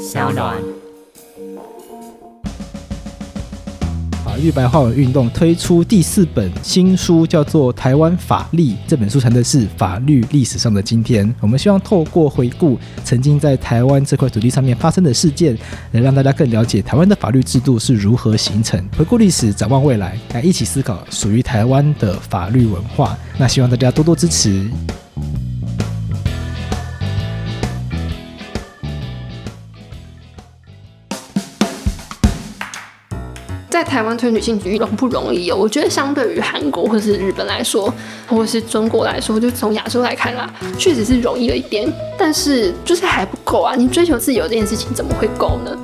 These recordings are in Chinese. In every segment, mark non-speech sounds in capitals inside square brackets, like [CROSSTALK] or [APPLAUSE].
小暖。法律白话文运动推出第四本新书，叫做《台湾法律》。这本书谈的是法律历史上的今天。我们希望透过回顾曾经在台湾这块土地上面发生的事件，来让大家更了解台湾的法律制度是如何形成。回顾历史，展望未来，来一起思考属于台湾的法律文化。那希望大家多多支持。台湾推女性主义容不容易哦？我觉得相对于韩国或是日本来说，或是中国来说，就从亚洲来看啦，确实是容易了一点，但是就是还不够啊！你追求自由这件事情怎么会够呢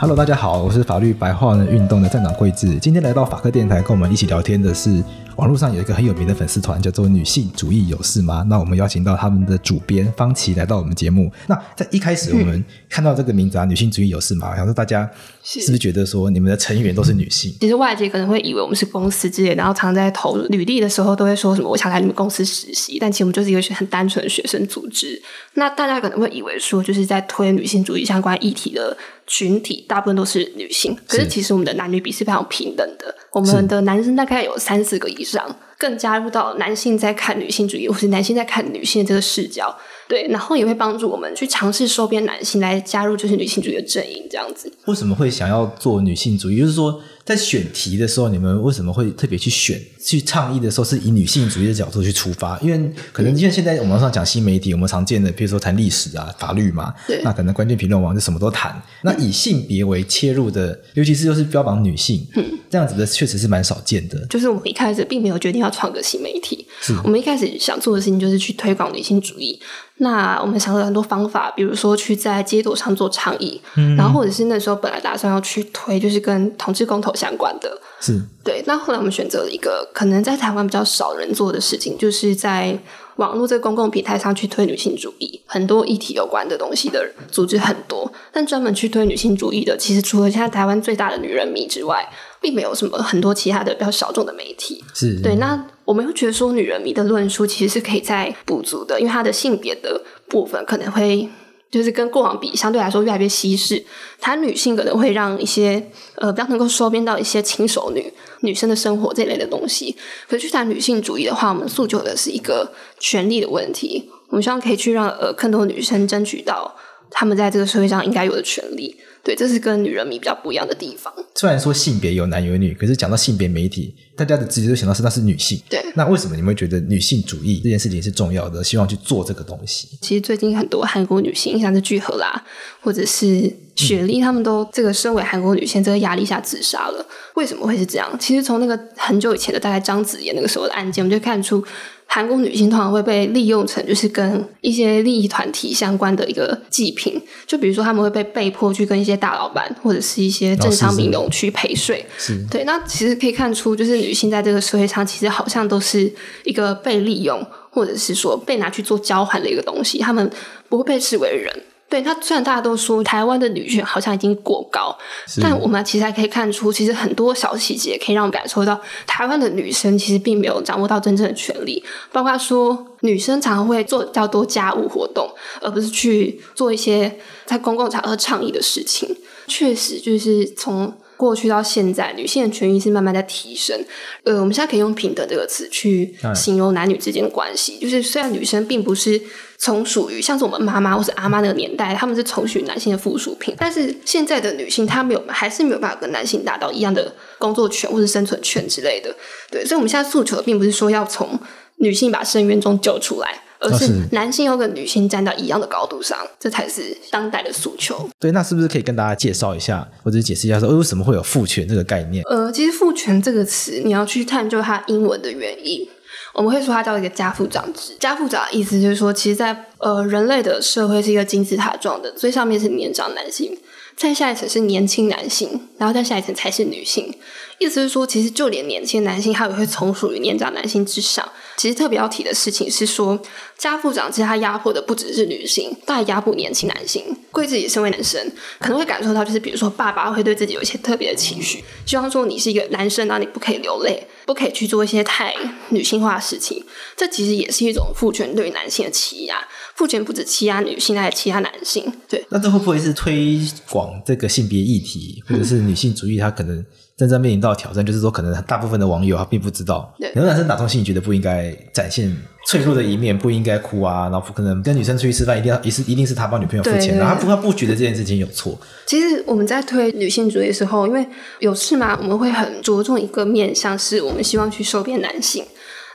？Hello，大家好，我是法律白话文运动的站长桂智，今天来到法科电台跟我们一起聊天的是。网络上有一个很有名的粉丝团，叫做“女性主义有事吗？”那我们邀请到他们的主编方琦来到我们节目。那在一开始，我们看到这个名字啊，“女性主义有事吗？”想说大家是不是觉得说你们的成员都是女性？其实外界可能会以为我们是公司之类，然后常在投履历的时候都会说什么“我想来你们公司实习”，但其实我们就是一个很单纯的学生组织。那大家可能会以为说，就是在推女性主义相关议题的群体，大部分都是女性。可是其实我们的男女比是非常平等的，我们的男生大概有三四个以上。更加入到男性在看女性主义，或是男性在看女性的这个视角，对，然后也会帮助我们去尝试收编男性来加入就是女性主义的阵营，这样子。为什么会想要做女性主义？就是说。在选题的时候，你们为什么会特别去选、去倡议的时候，是以女性主义的角度去出发？因为可能因为现在网上讲新媒体，我们常见的，比如说谈历史啊、法律嘛，对，那可能关键评论网就什么都谈。那以性别为切入的，尤其是又是标榜女性，嗯，这样子的确实是蛮少见的。就是我们一开始并没有决定要创个新媒体，是我们一开始想做的事情就是去推广女性主义。那我们想了很多方法，比如说去在街头上做倡议，嗯，然后或者是那时候本来打算要去推，就是跟同志公投相关的，是对。那后来我们选择了一个可能在台湾比较少人做的事情，就是在网络这个公共平台上去推女性主义，很多议题有关的东西的组织很多，但专门去推女性主义的，其实除了现在台湾最大的女人迷之外，并没有什么很多其他的比较小众的媒体，是对。那我们又觉得说，女人迷的论述其实是可以再补足的，因为它的性别的部分可能会就是跟过往比，相对来说越来越稀释。谈女性可能会让一些呃比较能够收编到一些轻熟女女生的生活这类的东西。可是去谈女性主义的话，我们诉求的是一个权利的问题。我们希望可以去让呃更多女生争取到她们在这个社会上应该有的权利。对，这是跟女人迷比较不一样的地方。虽然说性别有男有女，可是讲到性别媒体，大家的直觉就想到是那是女性。对，那为什么你们会觉得女性主义这件事情是重要的？希望去做这个东西。其实最近很多韩国女性，像是聚合啦，或者是雪莉，她、嗯、们都这个身为韩国女性，这个压力下自杀了。为什么会是这样？其实从那个很久以前的大概张子怡那个时候的案件，我们就看出。韩国女性通常会被利用成就是跟一些利益团体相关的一个祭品，就比如说他们会被被迫去跟一些大老板或者是一些政商名流去陪睡。是对，那其实可以看出，就是女性在这个社会上其实好像都是一个被利用，或者是说被拿去做交换的一个东西，他们不会被视为人。对，他虽然大家都说台湾的女权好像已经过高，但我们其实还可以看出，其实很多小细节可以让我们感受到，台湾的女生其实并没有掌握到真正的权利。包括说，女生常常会做较多家务活动，而不是去做一些在公共场合倡议的事情。确实，就是从。过去到现在，女性的权益是慢慢在提升。呃，我们现在可以用“平等”这个词去形容男女之间的关系。嗯、就是虽然女生并不是从属于像是我们妈妈或是阿妈那个年代，她们是从属于男性的附属品，但是现在的女性她没有，还是没有办法跟男性达到一样的工作权或是生存权之类的。对，所以我们现在诉求的并不是说要从女性把深渊中救出来。而是男性要跟女性站到一样的高度上，这才是当代的诉求。对，那是不是可以跟大家介绍一下，或者解释一下，说为什么会有父权这个概念？呃，其实父权这个词，你要去探究它英文的原因，我们会说它叫一个家父长制。家父长的意思就是说，其实在，在呃人类的社会是一个金字塔状的，最上面是年长男性，再下一层是年轻男性，然后再下一层才是女性。意思是说，其实就连年轻男性，他也会从属于年长男性之上。其实特别要提的事情是说，家父长其实他压迫的不只是女性，他还压迫年轻男性。贵自己身为男生，可能会感受到，就是比如说爸爸会对自己有一些特别的情绪，希望说你是一个男生，那你不可以流泪，不可以去做一些太女性化的事情。这其实也是一种父权对于男性的欺压。父权不止欺压女性，还有欺压男性。对，那这会不会是推广这个性别议题，或者是女性主义？他可能真正面临到挑战，就是说，可能大部分的网友他并不知道，很多男生打从心里觉得不应该展现脆弱的一面，不应该哭啊，然后不可能跟女生出去吃饭，一定要一是一定是他帮女朋友付钱，然后他不他不觉得这件事情有错。其实我们在推女性主义的时候，因为有事嘛，我们会很着重一个面向，是我们希望去收编男性。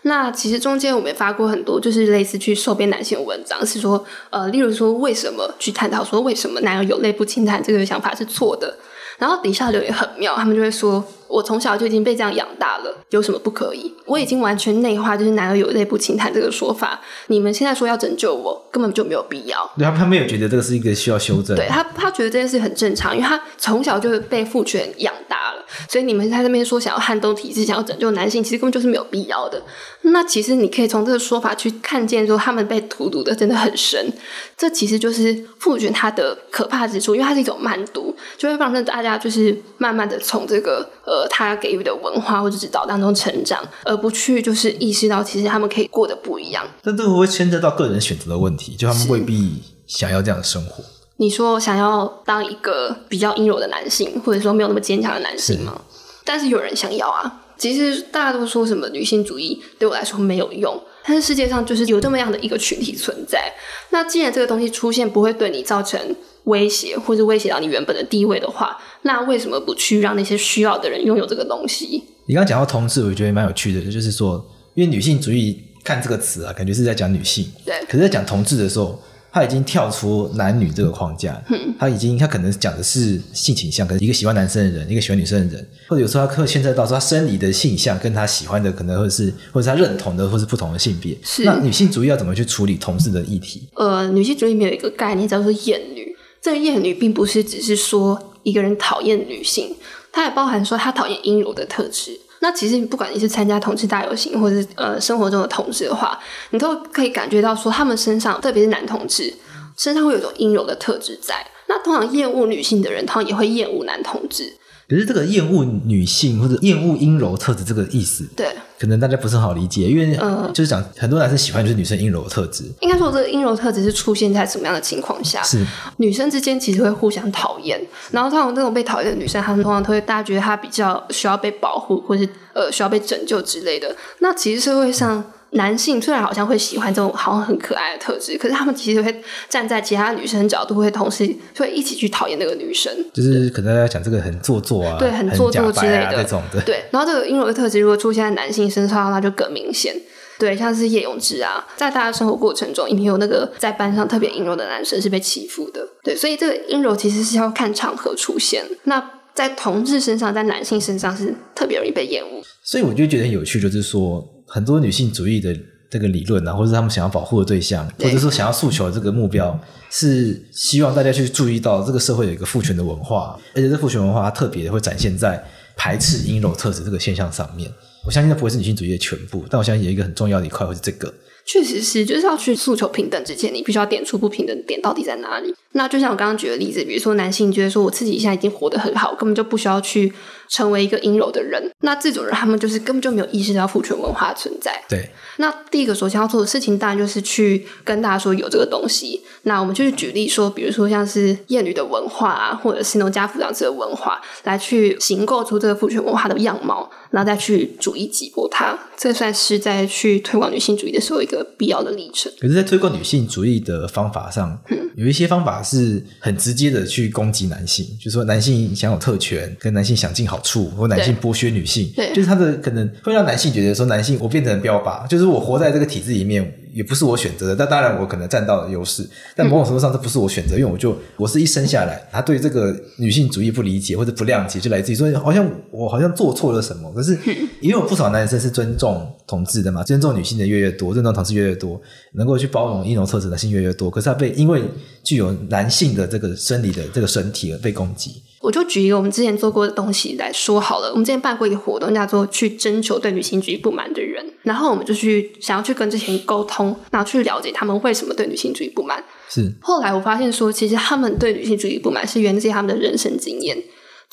那其实中间我们也发过很多，就是类似去收编男性的文章，是说，呃，例如说为什么去探讨说为什么男人有泪不轻弹这个想法是错的，然后底下留言很妙，他们就会说。我从小就已经被这样养大了，有什么不可以？我已经完全内化，就是“男儿有泪不轻弹”这个说法。你们现在说要拯救我，根本就没有必要。对，他他没有觉得这个是一个需要修正。对他，他觉得这件事很正常，因为他从小就被父权养大了。所以你们在这边说想要撼动体制，想要拯救男性，其实根本就是没有必要的。那其实你可以从这个说法去看见，说他们被荼毒的真的很深。这其实就是父权它的可怕之处，因为它是一种慢毒，就会让大家就是慢慢的从这个呃他给予的文化或者指导当中成长，而不去就是意识到其实他们可以过得不一样。但这个会牵扯到个人选择的问题？就他们未必想要这样的生活。你说想要当一个比较阴柔的男性，或者说没有那么坚强的男性吗？但是有人想要啊。其实大家都说什么女性主义对我来说没有用。但是世界上就是有这么样的一个群体存在，那既然这个东西出现不会对你造成威胁，或者威胁到你原本的地位的话，那为什么不去让那些需要的人拥有这个东西？你刚刚讲到同志，我觉得蛮有趣的，就是说，因为女性主义看这个词啊，感觉是在讲女性，对，可是在讲同志的时候。他已经跳出男女这个框架，嗯、他已经他可能讲的是性倾向，可能一个喜欢男生的人，一个喜欢女生的人，或者有时候他会牵扯到说他生理的性向跟他喜欢的可能或者是，或者是他认同的，或是不同的性别。是那女性主义要怎么去处理同志的议题？呃，女性主义里面有一个概念叫做厌女，这个厌女并不是只是说一个人讨厌女性，它也包含说他讨厌阴柔的特质。那其实不管你是参加同志大游行，或者是呃生活中的同志的话，你都可以感觉到说他们身上，特别是男同志身上会有一种阴柔的特质在。那通常厌恶女性的人，通常也会厌恶男同志。可是这个厌恶女性或者厌恶阴柔特质这个意思，对，可能大家不是很好理解，因为就是讲很多男生喜欢就是女生阴柔的特质。应该说这个阴柔特质是出现在什么样的情况下？是女生之间其实会互相讨厌，然后通常这种被讨厌的女生，她们通常都会大家觉得她比较需要被保护，或是呃需要被拯救之类的。那其实社会上。嗯男性虽然好像会喜欢这种好像很可爱的特质，可是他们其实会站在其他女生的角度，会同时会一起去讨厌那个女生。就是可能大家讲这个很做作啊，对，很做作之类的这种的。对，然后这个阴柔的特质如果出现在男性身上，那就更明显。对，像是叶永志啊，在大家生活过程中，一定有那个在班上特别阴柔的男生是被欺负的？对，所以这个阴柔其实是要看场合出现。那在同志身上，在男性身上是特别容易被厌恶。所以我就觉得很有趣，就是说。很多女性主义的这个理论啊，或者是他们想要保护的对象，或者说想要诉求的这个目标，是希望大家去注意到这个社会有一个父权的文化，而且这父权文化它特别的会展现在排斥阴柔特质这个现象上面。我相信它不会是女性主义的全部，但我相信有一个很重要的一块会是这个。确实是，就是要去诉求平等之前，你必须要点出不平等的点到底在哪里。那就像我刚刚举的例子，比如说男性觉得说我自己现在已经活得很好，根本就不需要去。成为一个阴柔的人，那这种人他们就是根本就没有意识到父权文化的存在。对，那第一个首先要做的事情，当然就是去跟大家说有这个东西。那我们就是举例说，比如说像是厌女的文化啊，或者是那种家抚养制的文化，来去形构出这个父权文化的样貌，然后再去逐一击破它。这算是在去推广女性主义的时候一个必要的历程。可是，在推广女性主义的方法上，嗯，有一些方法是很直接的去攻击男性，就是说男性享有特权，跟男性想尽好。处或男性剥削女性，对，就是他的可能会让男性觉得说，男性我变成标靶，就是我活在这个体制里面。也不是我选择的，但当然我可能占到了优势，但某种程度上这不是我选择，因为我就我是一生下来，他对这个女性主义不理解或者不谅解，就来自于说好像我好像做错了什么。可是 [LAUGHS] 也有不少男生是尊重同志的嘛，尊重女性的越越多，尊重同志越越多，能够去包容阴柔特质的男性越越多。可是他被因为具有男性的这个生理的这个身体而被攻击。我就举一个我们之前做过的东西来说好了。我们之前办过一个活动，叫做去征求对女性主义不满的人，然后我们就去想要去跟这些人沟通，然后去了解他们为什么对女性主义不满。是。后来我发现说，其实他们对女性主义不满是源自于他们的人生经验。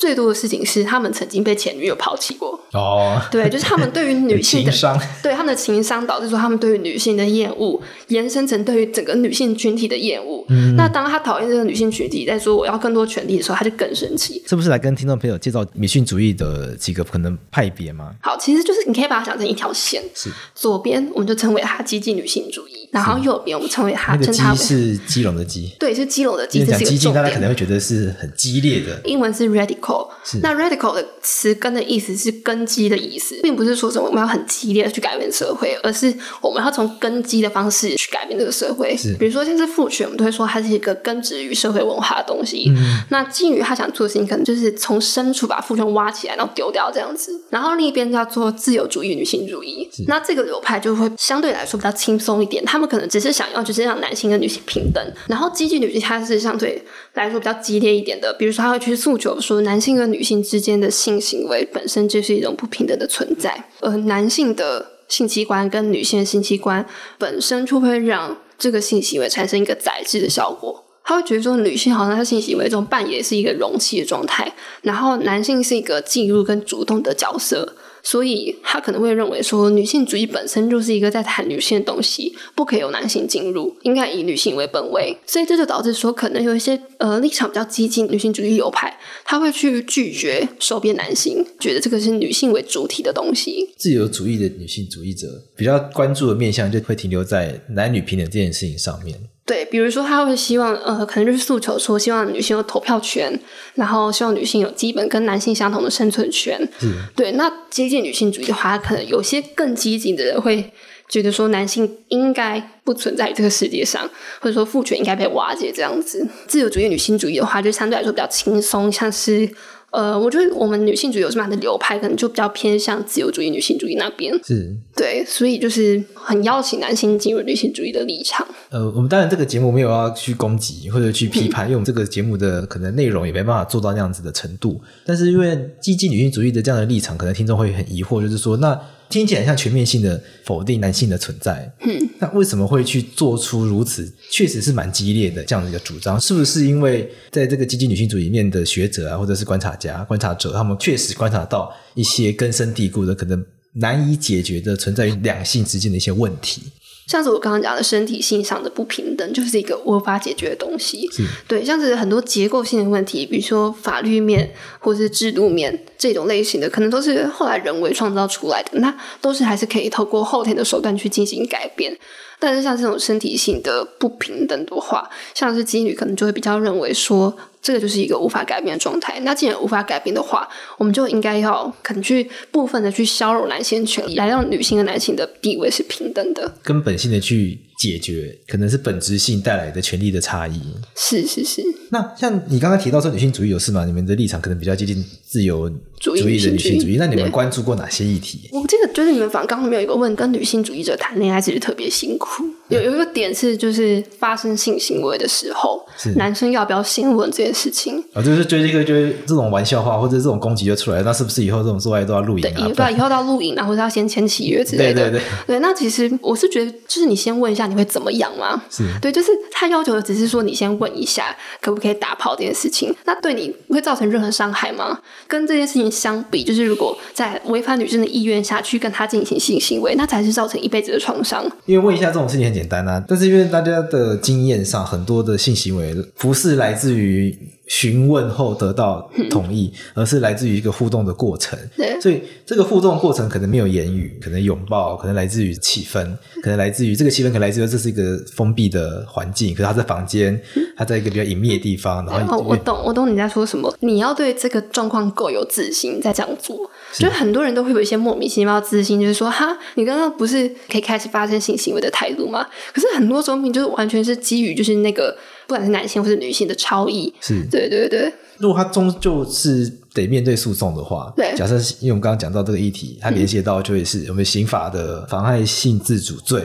最多的事情是他们曾经被前女友抛弃过哦，对，就是他们对于 [LAUGHS] 女性的情商，[LAUGHS] 对他们的情商导致说他们对于女性的厌恶延伸成对于整个女性群体的厌恶。嗯，那当他讨厌这个女性群体，在说我要更多权利的时候，他就更生气。是不是来跟听众朋友介绍女性主义的几个可能派别吗？好，其实就是你可以把它想成一条线，是左边我们就称为它激进女性主义，然后右边我们称为它，称它为是基隆的基，对，是基隆的激。讲激进，大家可能会觉得是很激烈的，英文是 radical，是那 radical。radical 的词根的意思是根基的意思，并不是说什么我们要很激烈的去改变社会，而是我们要从根基的方式去改变这个社会。是，比如说像是父权，我们都会说它是一个根植于社会文化的东西。嗯、那妓女她想做的事情，可能就是从深处把父权挖起来，然后丢掉这样子。然后另一边叫做自由主义女性主义，那这个流派就会相对来说比较轻松一点，他们可能只是想要就是让男性跟女性平等。然后激进女性她是相对来说比较激烈一点的，比如说她会去诉求说男男性跟女性之间的性行为本身就是一种不平等的存在，而男性的性器官跟女性的性器官本身就会让这个性行为产生一个宰制的效果。他会觉得说，女性好像在性行为中扮演是一个容器的状态，然后男性是一个进入跟主动的角色。所以他可能会认为说，女性主义本身就是一个在谈女性的东西，不可以由男性进入，应该以女性为本位。所以这就导致说，可能有一些呃立场比较激进女性主义流派，他会去拒绝收编男性，觉得这个是女性为主体的东西。自由主义的女性主义者比较关注的面向就会停留在男女平等这件事情上面。对，比如说他会希望，呃，可能就是诉求说，希望女性有投票权，然后希望女性有基本跟男性相同的生存权。嗯，对。那接近女性主义的话，可能有些更激进的人会觉得说，男性应该不存在于这个世界上，或者说父权应该被瓦解这样子。自由主义女性主义的话，就相对来说比较轻松，像是。呃，我觉得我们女性主义有什么样的流派，可能就比较偏向自由主义女性主义那边。是，对，所以就是很邀请男性进入女性主义的立场。呃，我们当然这个节目没有要去攻击或者去批判，嗯、因为我们这个节目的可能内容也没办法做到那样子的程度。但是因为积极女性主义的这样的立场，可能听众会很疑惑，就是说那。听起来像全面性的否定男性的存在，嗯，那为什么会去做出如此确实是蛮激烈的这样的一个主张？是不是因为在这个积极女性主义里面的学者啊，或者是观察家、观察者，他们确实观察到一些根深蒂固的、可能难以解决的存在于两性之间的一些问题？像是我刚刚讲的身体性上的不平等，就是一个无法解决的东西。对，像是很多结构性的问题，比如说法律面或是制度面这种类型的，可能都是后来人为创造出来的，那都是还是可以透过后天的手段去进行改变。但是像这种身体性的不平等的话，像是基女可能就会比较认为说。这个就是一个无法改变的状态。那既然无法改变的话，我们就应该要肯去部分的去削弱男性权利，来让女性和男性的地位是平等的，根本性的去解决，可能是本质性带来的权利的差异。是是是。那像你刚刚提到说女性主义有事吗？你们的立场可能比较接近自由主义的女性主义。那你们关注过哪些议题？我记得就是你们反刚刚没有一个问，跟女性主义者谈恋爱其实特别辛苦。有有一个点是，就是发生性行为的时候，男生要不要先问这件事情？啊，就是就是一个就是这种玩笑话或者这种攻击就出来，那是不是以后这种做爱都要录影啊？对，以后都要录影，然后是要先签契约之类的。[LAUGHS] 对对对，对。那其实我是觉得，就是你先问一下，你会怎么样吗？是。对，就是他要求的只是说你先问一下，可不可以打炮这件事情。那对你会造成任何伤害吗？跟这件事情相比，就是如果在违反女生的意愿下去跟他进行性行为，那才是造成一辈子的创伤。因为问一下这种事情很简单啊。但是因为大家的经验上，很多的性行为不是来自于询问后得到同意，而是来自于一个互动的过程。所以这个互动过程可能没有言语，可能拥抱，可能来自于气氛，可能来自于这个气氛，可能来自于这是一个封闭的环境。可是他在房间，他在一个比较隐秘的地方。然后我懂，我懂你在说什么。你要对这个状况够有自信，再这样做。就很多人都会有一些莫名其妙的自信，就是说哈，你刚刚不是可以开始发生性行为的态度吗？可是很多时候，你就是完全是基于就是那个。不管是男性或是女性的超异。是，对对对。如果他终究是得面对诉讼的话，对，假设因为我们刚刚讲到这个议题，它联系到就会是我们刑法的妨害性自主罪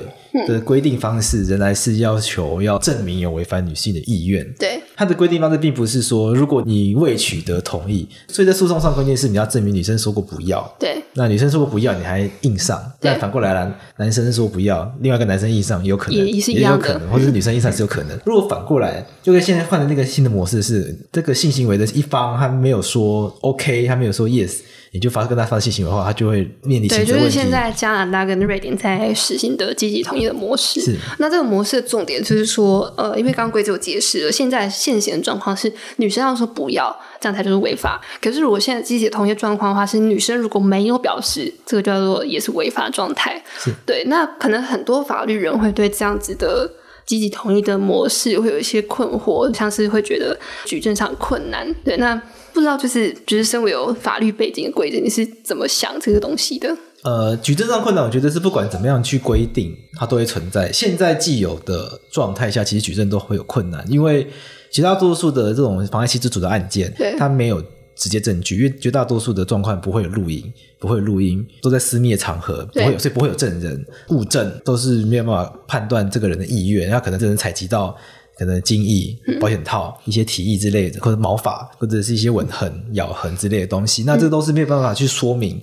的规定方式，仍然是要求要证明有违反女性的意愿。对，它的规定方式并不是说如果你未取得同意，所以在诉讼上关键是你要证明女生说过不要。对，那女生说过不要，你还硬上，但反过来了，男生说不要，另外一个男生硬上也，有可能也是一样的，也有可能，或者是女生硬上是有可能。如果反过来，就跟现在换的那个新的模式是，这个性行为的一方他没有说 OK，他没有说 Yes。你就发跟他发生性行为的话，他就会面临。对，就是现在加拿大跟瑞典在实行的积极同意的模式。是。那这个模式的重点就是说，呃，因为刚刚规则有解释了，现在现行的状况是女生要说不要，这样才就是违法。可是如果现在积极同意状况的话，是女生如果没有表示，这个叫做也是违法状态。是。对，那可能很多法律人会对这样子的积极同意的模式会有一些困惑，像是会觉得举证上困难。对，那。不知道，就是就是身为有法律背景的规则，你是怎么想这个东西的？呃，举证上困难，我觉得是不管怎么样去规定，它都会存在。现在既有的状态下，其实举证都会有困难，因为绝大多数的这种妨害性自主的案件，它没有直接证据，因为绝大多数的状况不会有录音，不会有录音，都在私密的场合，不会有，所以不会有证人、物证，都是没有办法判断这个人的意愿，他可能真的采集到。可能精液、保险套、一些体液之类的，或者毛发，或者是一些吻痕、咬痕之类的东西，那这都是没有办法去说明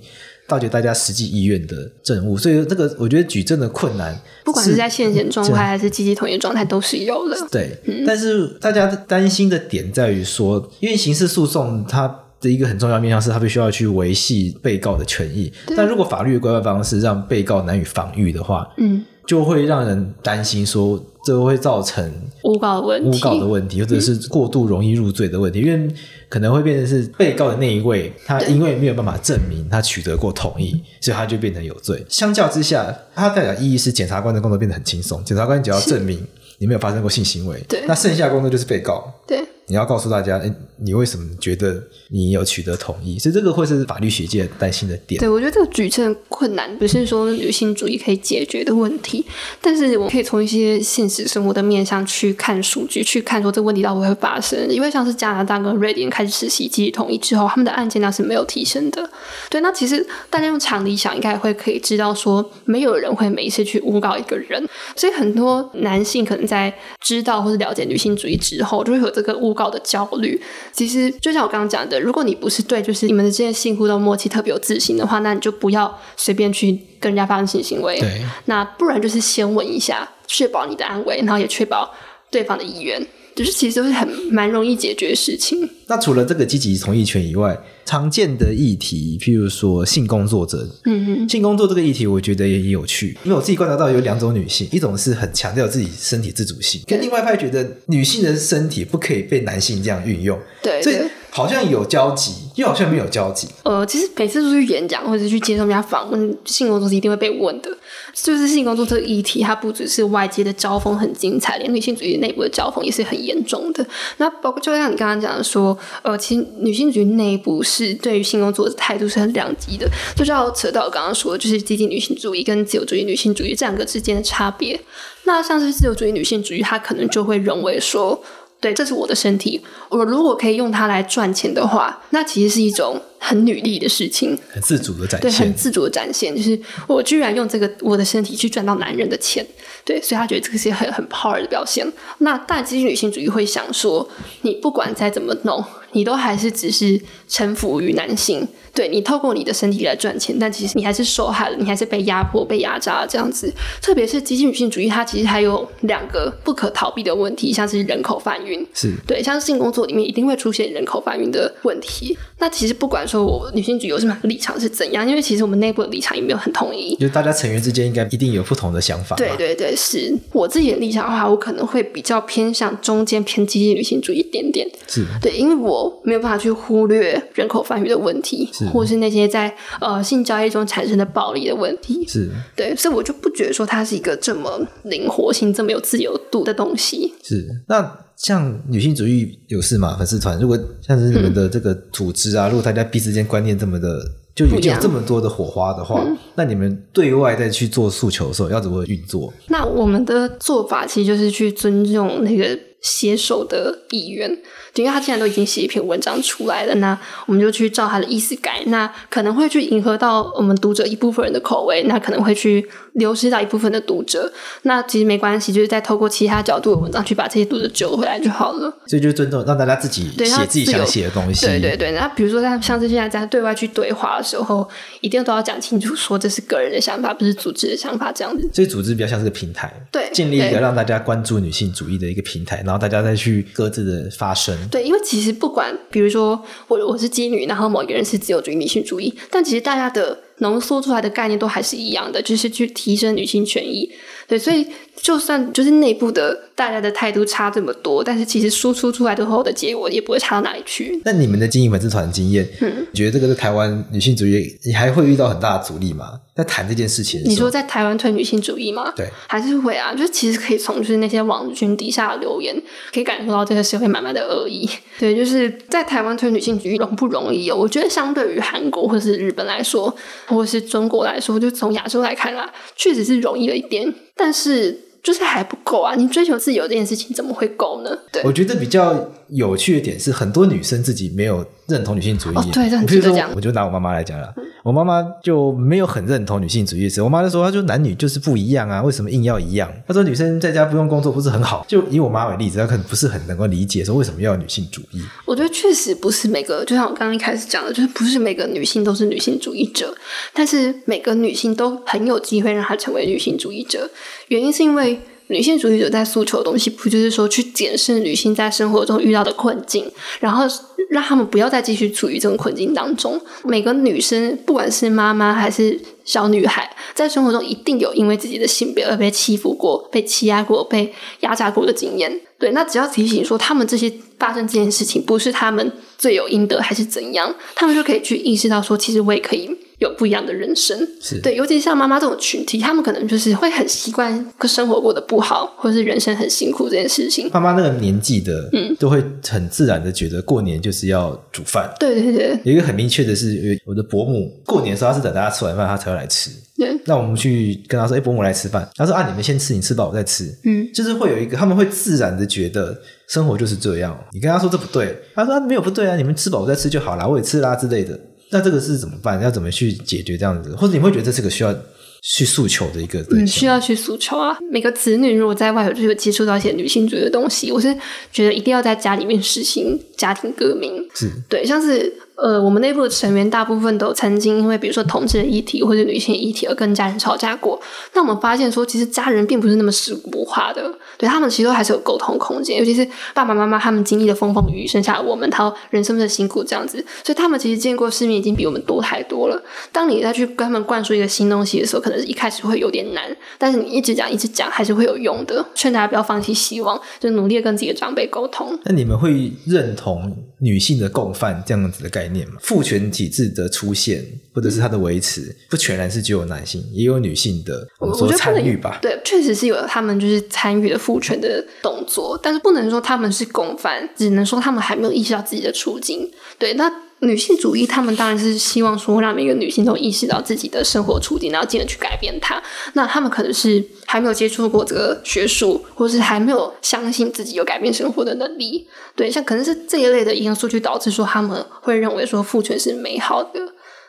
到底大家实际意愿的证物。所以这个我觉得举证的困难，不管是在现行状态还是积极同意状态，都是有的。对，但是大家担心的点在于说，因为刑事诉讼它的一个很重要面向是，它必须要去维系被告的权益。但如果法律的规范方式让被告难以防御的话，嗯。就会让人担心说，这会造成诬告的问题，诬告的问题，或者是过度容易入罪的问题，嗯、因为可能会变成是被告的那一位，他因为没有办法证明他取得过同意，所以他就变成有罪。相较之下，它代表意义是检察官的工作变得很轻松，检察官只要证明你没有发生过性行为，对，那剩下的工作就是被告，对。你要告诉大家，哎，你为什么觉得你有取得同意？所以这个会是法律学界担心的点。对，我觉得这个举证困难不是说女性主义可以解决的问题，但是我可以从一些现实生活的面向去看数据，去看说这个问题到底会，发生。因为像是加拿大跟瑞典开始实行积极同意之后，他们的案件量是没有提升的。对，那其实大家用常理想，应该也会可以知道说，没有人会每一次去诬告一个人。所以很多男性可能在知道或是了解女性主义之后，就会有这个诬告的焦虑，其实就像我刚刚讲的，如果你不是对，就是你们的这些性互动默契特别有自信的话，那你就不要随便去跟人家发生性行为。对，那不然就是先问一下，确保你的安危，然后也确保对方的意愿。就是其实都是很蛮容易解决的事情。那除了这个积极同意权以外，常见的议题，譬如说性工作者，嗯嗯，性工作这个议题，我觉得也很有趣，因为我自己观察到有两种女性，一种是很强调自己身体自主性，跟另外一派觉得女性的身体不可以被男性这样运用，对，所以好像有交集，又好像没有交集。呃，其实每次出去演讲或者去接受人家访问，性工作是一定会被问的。就是性工作这个议题，它不只是外界的交锋很精彩，连女性主义内部的交锋也是很严重的。那包括就像你刚刚讲的说，呃，其实女性主义内部是对于性工作的态度是很两极的，就是要扯到我刚刚说，就是积极女性主义跟自由主义女性主义这两个之间的差别。那像是自由主义女性主义，她可能就会认为说，对，这是我的身体，我如果可以用它来赚钱的话，那其实是一种。很女力的事情，很自主的展现，对，很自主的展现，就是我居然用这个我的身体去赚到男人的钱，对，所以他觉得这个是很很 power 的表现。那大积极女性主义会想说，你不管再怎么弄，你都还是只是臣服于男性。对，你透过你的身体来赚钱，但其实你还是受害了，你还是被压迫、被压榨这样子。特别是积极女性主义，它其实还有两个不可逃避的问题，像是人口贩运，是对，像是性工作里面一定会出现人口贩运的问题。那其实不管说我女性主义有什么立场是怎样，因为其实我们内部的立场也没有很统一，就大家成员之间应该一定有不同的想法。对对对，是我自己的立场的话，我可能会比较偏向中间偏积极女性主义一点点。是对，因为我没有办法去忽略人口贩运的问题。或是那些在呃性交易中产生的暴力的问题，是对，所以我就不觉得说它是一个这么灵活性、这么有自由度的东西。是那像女性主义有事吗？粉丝团如果像是你们的这个组织啊，嗯、如果大家彼此间观念这么的，就有这么多的火花的话，嗯、那你们对外再去做诉求的时候，要怎么运作？那我们的做法其实就是去尊重那个。携手的意愿。因为他既然都已经写一篇文章出来了，那我们就去照他的意思改，那可能会去迎合到我们读者一部分人的口味，那可能会去流失到一部分的读者。那其实没关系，就是再透过其他角度的文章去把这些读者救回来就好了。所以就尊重让大家自己写自己想写的东西。对对对，那比如说像像是现在在对外去对话的时候，一定都要讲清楚，说这是个人的想法，不是组织的想法，这样子。所以组织比较像是个平台，对，建立一个让大家关注女性主义的一个平台，然后然后大家再去各自的发生。对，因为其实。不管，比如说我我是基女，然后某一个人是自由主义女性主义，但其实大家的浓缩出来的概念都还是一样的，就是去提升女性权益。对，所以就算就是内部的大家的态度差这么多，但是其实输出出来之后的结果也不会差到哪里去。那你们的经营粉丝团的经验，嗯，你觉得这个是台湾女性主义，你还会遇到很大的阻力吗？在谈这件事情，你说在台湾推女性主义吗？对，还是会啊，就是其实可以从就是那些网群底下的留言，可以感受到这个社会慢慢的恶意。对，就是在台湾推女性主义容不容易哦？我觉得相对于韩国或是日本来说，或是中国来说，就从亚洲来看啦，确实是容易了一点。但是就是还不够啊！你追求自由这件事情怎么会够呢？对，我觉得比较有趣的点是，很多女生自己没有认同女性主义。哦，对，这很值得讲。我就拿我妈妈来讲了。嗯我妈妈就没有很认同女性主义的时候，我妈就说：“她说男女就是不一样啊，为什么硬要一样？”她说：“女生在家不用工作不是很好？”就以我妈为例子，她可能不是很能够理解说为什么要女性主义。我觉得确实不是每个，就像我刚刚一开始讲的，就是不是每个女性都是女性主义者，但是每个女性都很有机会让她成为女性主义者。原因是因为女性主义者在诉求的东西，不就是说去检视女性在生活中遇到的困境，然后。让他们不要再继续处于这种困境当中。每个女生，不管是妈妈还是小女孩，在生活中一定有因为自己的性别而被欺负过、被欺压过、被压榨过的经验。对，那只要提醒说，他们这些发生这件事情不是他们罪有应得，还是怎样，他们就可以去意识到说，其实我也可以。有不一样的人生，是对，尤其像妈妈这种群体，他们可能就是会很习惯生活过得不好，或者是人生很辛苦这件事情。妈妈那个年纪的，嗯，都会很自然的觉得过年就是要煮饭。对对对，有一个很明确的是，我的伯母过年的时候，她是等大家吃完饭，她才会来吃。对，那我们去跟他说：“哎，伯母来吃饭。”他说：“啊，你们先吃，你吃饱我再吃。”嗯，就是会有一个，他们会自然的觉得生活就是这样。你跟他说这不对，他说：“啊，没有不对啊，你们吃饱我再吃就好啦，我也吃啦之类的。”那这个是怎么办？要怎么去解决这样子？或者你会觉得这是个需要去诉求的一个？嗯，需要去诉求啊！每个子女如果在外头就有接触到一些女性主义的东西，我是觉得一定要在家里面实行家庭革命。是对，像是。呃，我们内部的成员大部分都曾经因为比如说同志的议题或者女性议题而跟家人吵架过。那我们发现说，其实家人并不是那么世故不化的，对他们其实都还是有沟通空间。尤其是爸爸妈妈他们经历了风风雨雨生下我们，他人生的辛苦这样子，所以他们其实见过世面已经比我们多太多了。当你再去跟他们灌输一个新东西的时候，可能是一开始会有点难，但是你一直讲一直讲还是会有用的。劝大家不要放弃希望，就努力的跟自己的长辈沟通。那你们会认同女性的共犯这样子的概念吗？父权体制的出现，或者是它的维持，不全然是只有男性，也有女性的我们说参与吧。对，确实是有他们就是参与了父权的动作，但是不能说他们是共犯，只能说他们还没有意识到自己的处境。对，那。女性主义，他们当然是希望说，让每个女性都意识到自己的生活处境，然后进而去改变它。那他们可能是还没有接触过这个学术，或是还没有相信自己有改变生活的能力。对，像可能是这一类的因素去导致说，他们会认为说父权是美好的。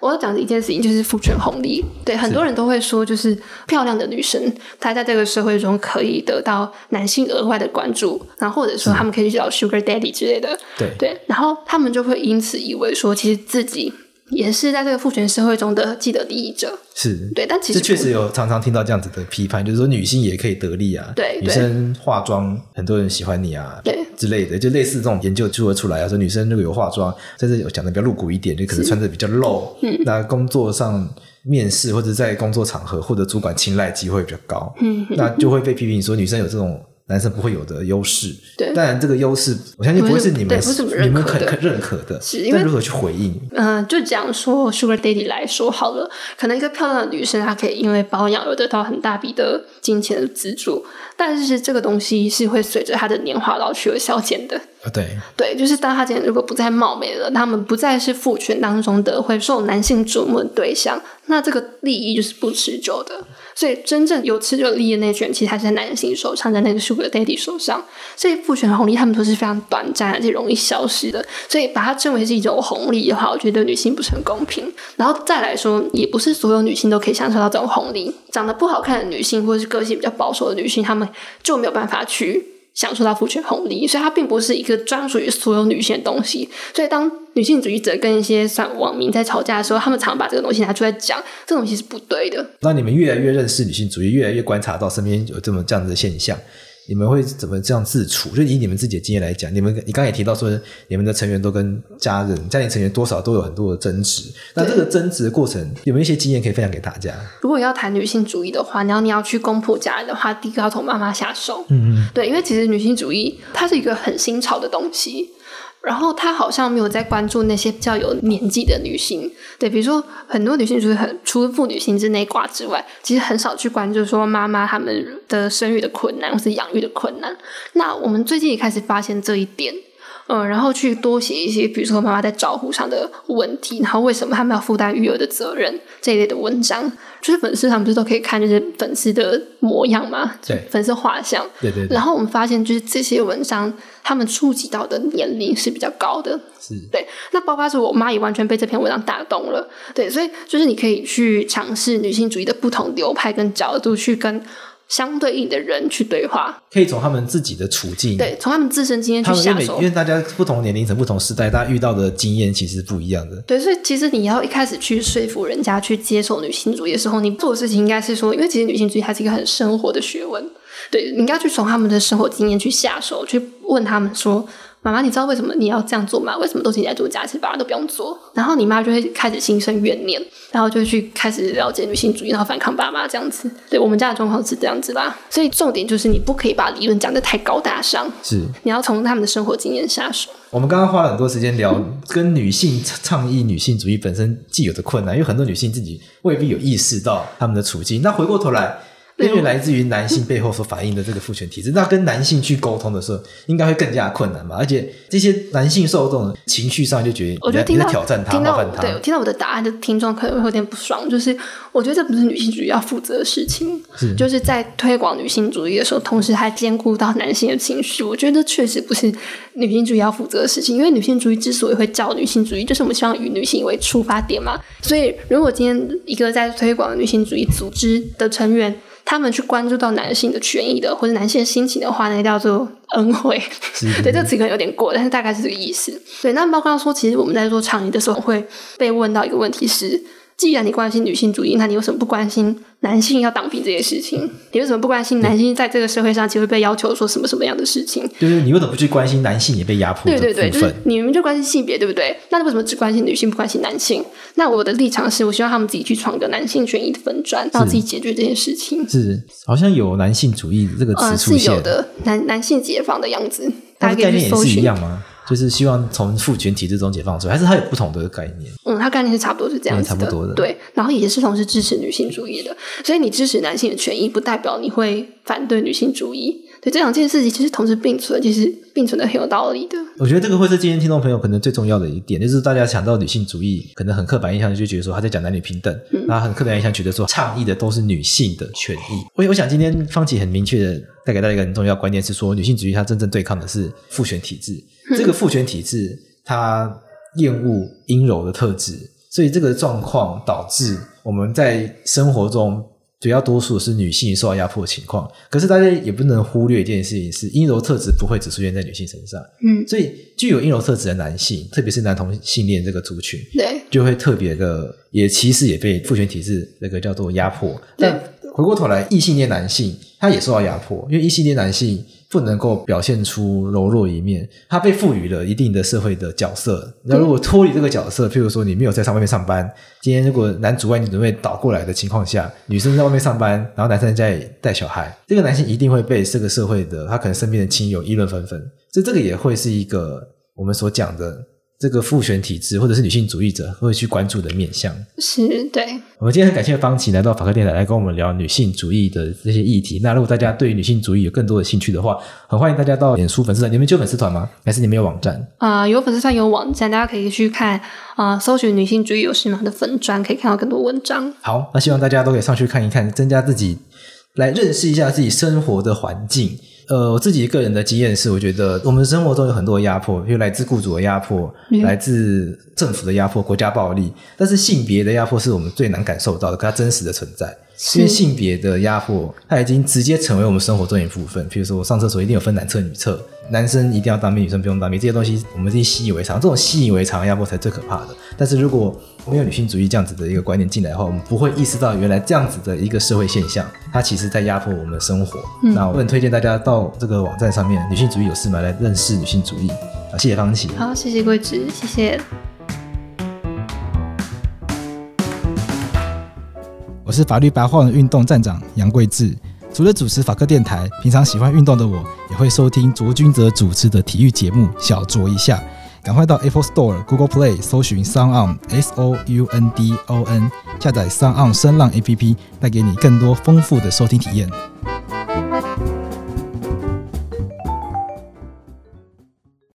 我要讲的一件事情就是父权红利。对，很多人都会说，就是漂亮的女生，她在这个社会中可以得到男性额外的关注，然后或者说他们可以去找 Sugar Daddy 之类的。对对，然后他们就会因此以为说，其实自己也是在这个父权社会中的既得利益者。是。对，但其实这确实有常常听到这样子的批判，就是说女性也可以得利啊，对，女生化妆很多人喜欢你啊，对。之类的，就类似这种研究就会出来啊，说女生如果有化妆，甚至有讲的比较露骨一点，就可能穿的比较露，嗯，那工作上面试或者在工作场合获得主管青睐机会比较高，嗯，那就会被批评说女生有这种。男生不会有的优势，对，当然这个优势，我相信不会是你们是你们很认可的，是因为如何去回应？嗯、呃，就讲说，Sugar Daddy 来说好了，可能一个漂亮的女生，她可以因为保养而得到很大笔的金钱的资助，但是这个东西是会随着她的年华老去而消减的。对，对，就是当她今天如果不再貌美了，她们不再是父权当中的会受男性瞩目的对象，那这个利益就是不持久的。所以真正有持久力的那群，其实还是在男性手上，在那个 Sugar Daddy 手上。所以父权红利他们都是非常短暂而且容易消失的。所以把它称为是一种红利的话，我觉得女性不是很公平。然后再来说，也不是所有女性都可以享受到这种红利。长得不好看的女性，或者是个性比较保守的女性，她们就没有办法去。享受到父权红利，所以它并不是一个专属于所有女性的东西。所以当女性主义者跟一些上网民在吵架的时候，他们常把这个东西拿出来讲，这东西是不对的。那你们越来越认识女性主义，越来越观察到身边有这么这样子的现象。你们会怎么这样自处？就以你们自己的经验来讲，你们你刚才也提到说，你们的成员都跟家人、家庭成员多少都有很多的争执。那这个争执的过程，有没有一些经验可以分享给大家？如果要谈女性主义的话，你要你要去攻破家人的话，第一个要从妈妈下手。嗯嗯，对，因为其实女性主义它是一个很新潮的东西。然后他好像没有在关注那些比较有年纪的女性，对，比如说很多女性就是很除了妇女性之内挂之外，其实很少去关注说妈妈她们的生育的困难或是养育的困难。那我们最近也开始发现这一点。嗯，然后去多写一些，比如说妈妈在照顾上的问题，然后为什么他们要负担育儿的责任这一类的文章，就是粉丝他们不是都可以看，就是粉丝的模样嘛，对，粉丝画像，对，对对。然后我们发现，就是这些文章他们触及到的年龄是比较高的，是对。那包括是我妈也完全被这篇文章打动了，对，所以就是你可以去尝试女性主义的不同流派跟角度去跟。相对应的人去对话，可以从他们自己的处境，对，从他们自身经验去下手。因为大家不同年龄层、不同时代，大家遇到的经验其实不一样的。对，所以其实你要一开始去说服人家去接受女性主义的时候，你做的事情应该是说，因为其实女性主义还是一个很生活的学问。对，你应该去从他们的生活经验去下手，去问他们说。妈妈，你知道为什么你要这样做吗？为什么都是你在做家事，爸爸都不用做？然后你妈就会开始心生怨念，然后就去开始了解女性主义，然后反抗爸妈这样子。对，我们家的状况是这样子啦。所以重点就是你不可以把理论讲得太高大上，是你要从他们的生活经验下手。我们刚刚花了很多时间聊跟女性倡议女性主义本身既有的困难，因为很多女性自己未必有意识到他们的处境。那回过头来。根源来自于男性背后所反映的这个父权体制，那跟男性去沟通的时候，应该会更加困难嘛？而且这些男性受众情绪上就觉得，我觉得听到挑战他，听到冒犯他。对，听到我的答案的听众可能会有点不爽，就是我觉得这不是女性主义要负责的事情，是就是在推广女性主义的时候，同时还兼顾到男性的情绪，我觉得确实不是女性主义要负责的事情。因为女性主义之所以会叫女性主义，就是我们希望以女性为出发点嘛。所以如果今天一个在推广女性主义组织的成员，他们去关注到男性的权益的，或者男性的心情的话，那叫做恩惠。对，这个词可能有点过，但是大概是这个意思。对，那包括说，其实我们在做倡议的时候，会被问到一个问题是。既然你关心女性主义，那你为什么不关心男性要当兵这件事情？你为什么不关心男性在这个社会上其实会被要求说什么什么样的事情？就是你为什么不去关心男性也被压迫？对对对，就是你们就关心性别，对不对？那为什么只关心女性不关心男性？那我的立场是我希望他们自己去闯个男性权益的分专，让自己解决这件事情。是，好像有男性主义这个词出现，是有的男男性解放的样子，大家概念也是一样吗？就是希望从父权体制中解放出来，还是它有不同的概念？嗯，它概念是差不多是这样子的，差不多的。对，然后也是同时支持女性主义的，所以你支持男性的权益，不代表你会反对女性主义。对，这两件事情其实同时并存，其实并存的很有道理的。我觉得这个会是今天听众朋友可能最重要的一点，就是大家想到女性主义，可能很刻板印象就觉得说他在讲男女平等，嗯，然后很刻板印象觉得说倡议的都是女性的权益。我我想今天方琦很明确的带给大家一个很重要的观念是说，女性主义它真正对抗的是父权体制。这个父权体制，它厌恶阴柔的特质，所以这个状况导致我们在生活中绝大多数是女性受到压迫的情况。可是大家也不能忽略一件事情，是阴柔特质不会只出现在女性身上。嗯，所以具有阴柔特质的男性，特别是男同性恋这个族群，对，就会特别的也其实也被父权体制那个叫做压迫。但回过头来，异性恋男性他也受到压迫，因为异性恋男性。不能够表现出柔弱一面，他被赋予了一定的社会的角色。那如果脱离这个角色，譬如说你没有在上外面上班，今天如果男主外女主内倒过来的情况下，女生在外面上班，然后男生在家里带小孩，这个男性一定会被这个社会的他可能身边的亲友议论纷纷。所以这个也会是一个我们所讲的这个父权体制或者是女性主义者会去关注的面向。是，对。我们今天很感谢方琦来到法克电台来跟我们聊女性主义的这些议题。那如果大家对于女性主义有更多的兴趣的话，很欢迎大家到脸书粉丝团。你们就有粉丝团吗？还是你们有网站？啊、呃，有粉丝团，有网站，大家可以去看啊、呃，搜寻“女性主义有事吗”的粉专，可以看到更多文章。好，那希望大家都可以上去看一看，增加自己来认识一下自己生活的环境。呃，我自己个人的经验是，我觉得我们生活中有很多压迫，比如来自雇主的压迫，嗯、来自政府的压迫，国家暴力。但是性别的压迫是我们最难感受到的，可它真实的存在。因为性别的压迫，它已经直接成为我们生活中一部分。比如说，我上厕所一定有分男厕女厕，男生一定要当兵，女生不用当兵，这些东西我们自己习以为常。这种习以为常的压迫才最可怕的。但是如果没有女性主义这样子的一个观念进来的话，我们不会意识到原来这样子的一个社会现象，它其实在压迫我们的生活。嗯、那我很推荐大家到这个网站上面，女性主义有事吗？来认识女性主义。好，谢谢方琦。好，谢谢桂枝，谢谢。我是法律白话文运动站长杨桂智，除了主持法克电台，平常喜欢运动的我也会收听卓君泽主持的体育节目，小酌一下。赶快到 Apple Store、Google Play 搜寻 SoundOn S O U N D O N，下载 SoundOn 声浪 APP，带给你更多丰富的收听体验。